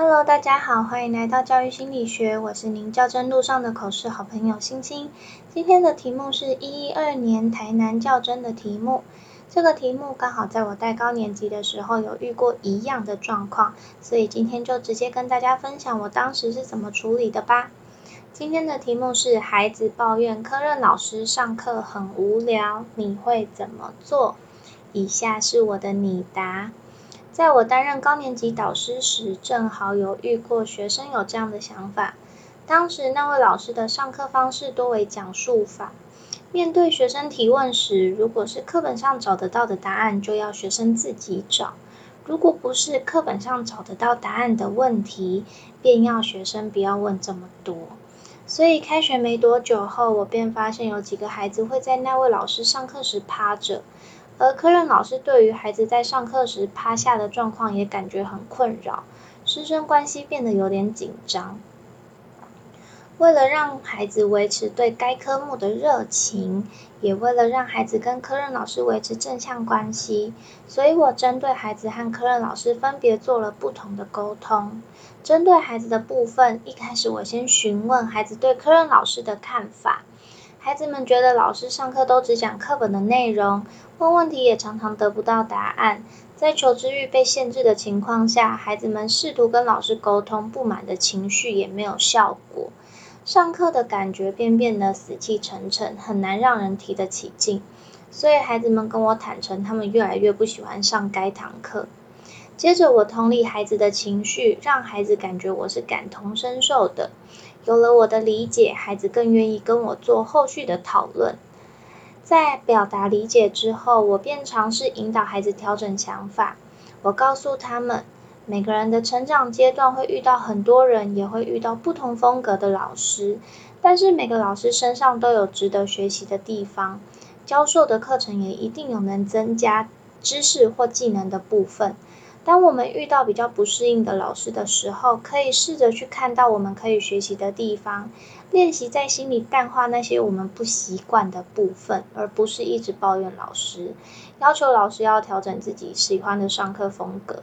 Hello，大家好，欢迎来到教育心理学，我是您教真路上的口试好朋友星星。今天的题目是一一二年台南教真的题目，这个题目刚好在我带高年级的时候有遇过一样的状况，所以今天就直接跟大家分享我当时是怎么处理的吧。今天的题目是孩子抱怨科任老师上课很无聊，你会怎么做？以下是我的拟答。在我担任高年级导师时，正好有遇过学生有这样的想法。当时那位老师的上课方式多为讲述法，面对学生提问时，如果是课本上找得到的答案，就要学生自己找；如果不是课本上找得到答案的问题，便要学生不要问这么多。所以开学没多久后，我便发现有几个孩子会在那位老师上课时趴着。而科任老师对于孩子在上课时趴下的状况也感觉很困扰，师生关系变得有点紧张。为了让孩子维持对该科目的热情，也为了让孩子跟科任老师维持正向关系，所以我针对孩子和科任老师分别做了不同的沟通。针对孩子的部分，一开始我先询问孩子对科任老师的看法。孩子们觉得老师上课都只讲课本的内容，问问题也常常得不到答案。在求知欲被限制的情况下，孩子们试图跟老师沟通不满的情绪也没有效果，上课的感觉便变得死气沉沉，很难让人提得起劲。所以孩子们跟我坦诚，他们越来越不喜欢上该堂课。接着我同理孩子的情绪，让孩子感觉我是感同身受的。有了我的理解，孩子更愿意跟我做后续的讨论。在表达理解之后，我便尝试引导孩子调整想法。我告诉他们，每个人的成长阶段会遇到很多人，也会遇到不同风格的老师，但是每个老师身上都有值得学习的地方，教授的课程也一定有能增加知识或技能的部分。当我们遇到比较不适应的老师的时候，可以试着去看到我们可以学习的地方，练习在心里淡化那些我们不习惯的部分，而不是一直抱怨老师，要求老师要调整自己喜欢的上课风格。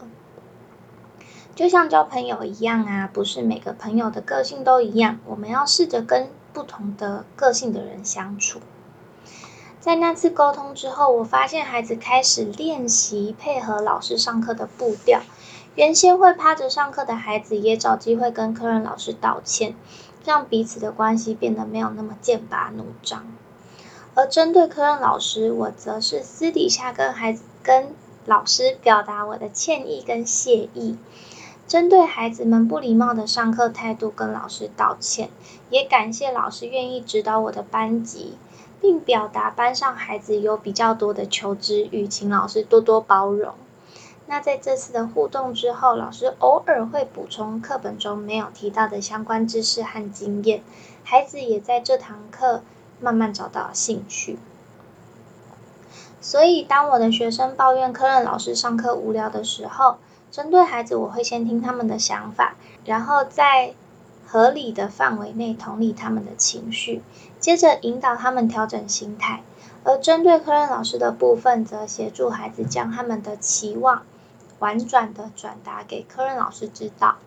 就像交朋友一样啊，不是每个朋友的个性都一样，我们要试着跟不同的个性的人相处。在那次沟通之后，我发现孩子开始练习配合老师上课的步调。原先会趴着上课的孩子，也找机会跟科任老师道歉，让彼此的关系变得没有那么剑拔弩张。而针对科任老师，我则是私底下跟孩子、跟老师表达我的歉意跟谢意。针对孩子们不礼貌的上课态度，跟老师道歉，也感谢老师愿意指导我的班级。并表达班上孩子有比较多的求知欲，请老师多多包容。那在这次的互动之后，老师偶尔会补充课本中没有提到的相关知识和经验，孩子也在这堂课慢慢找到兴趣。所以，当我的学生抱怨科任老师上课无聊的时候，针对孩子，我会先听他们的想法，然后再。合理的范围内同理他们的情绪，接着引导他们调整心态。而针对科任老师的部分，则协助孩子将他们的期望婉转的转达给科任老师知道。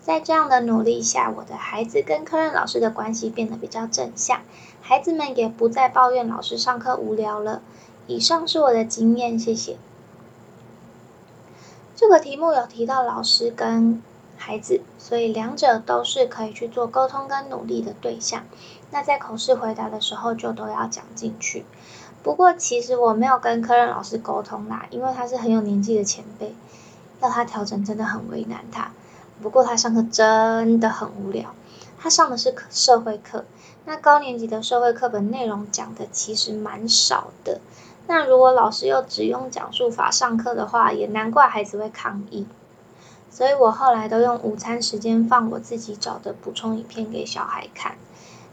在这样的努力下，我的孩子跟科任老师的关系变得比较正向，孩子们也不再抱怨老师上课无聊了。以上是我的经验，谢谢。这个题目有提到老师跟。孩子，所以两者都是可以去做沟通跟努力的对象。那在口试回答的时候就都要讲进去。不过其实我没有跟科任老师沟通啦，因为他是很有年纪的前辈，要他调整真的很为难他。不过他上课真的很无聊，他上的是社会课，那高年级的社会课本内容讲的其实蛮少的。那如果老师又只用讲述法上课的话，也难怪孩子会抗议。所以我后来都用午餐时间放我自己找的补充影片给小孩看。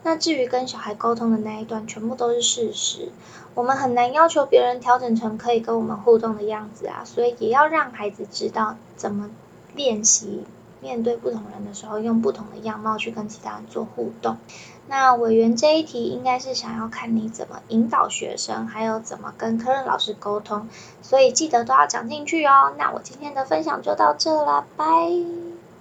那至于跟小孩沟通的那一段，全部都是事实。我们很难要求别人调整成可以跟我们互动的样子啊，所以也要让孩子知道怎么练习。面对不同人的时候，用不同的样貌去跟其他人做互动。那委员这一题应该是想要看你怎么引导学生，还有怎么跟科任老师沟通，所以记得都要讲进去哦。那我今天的分享就到这了，拜。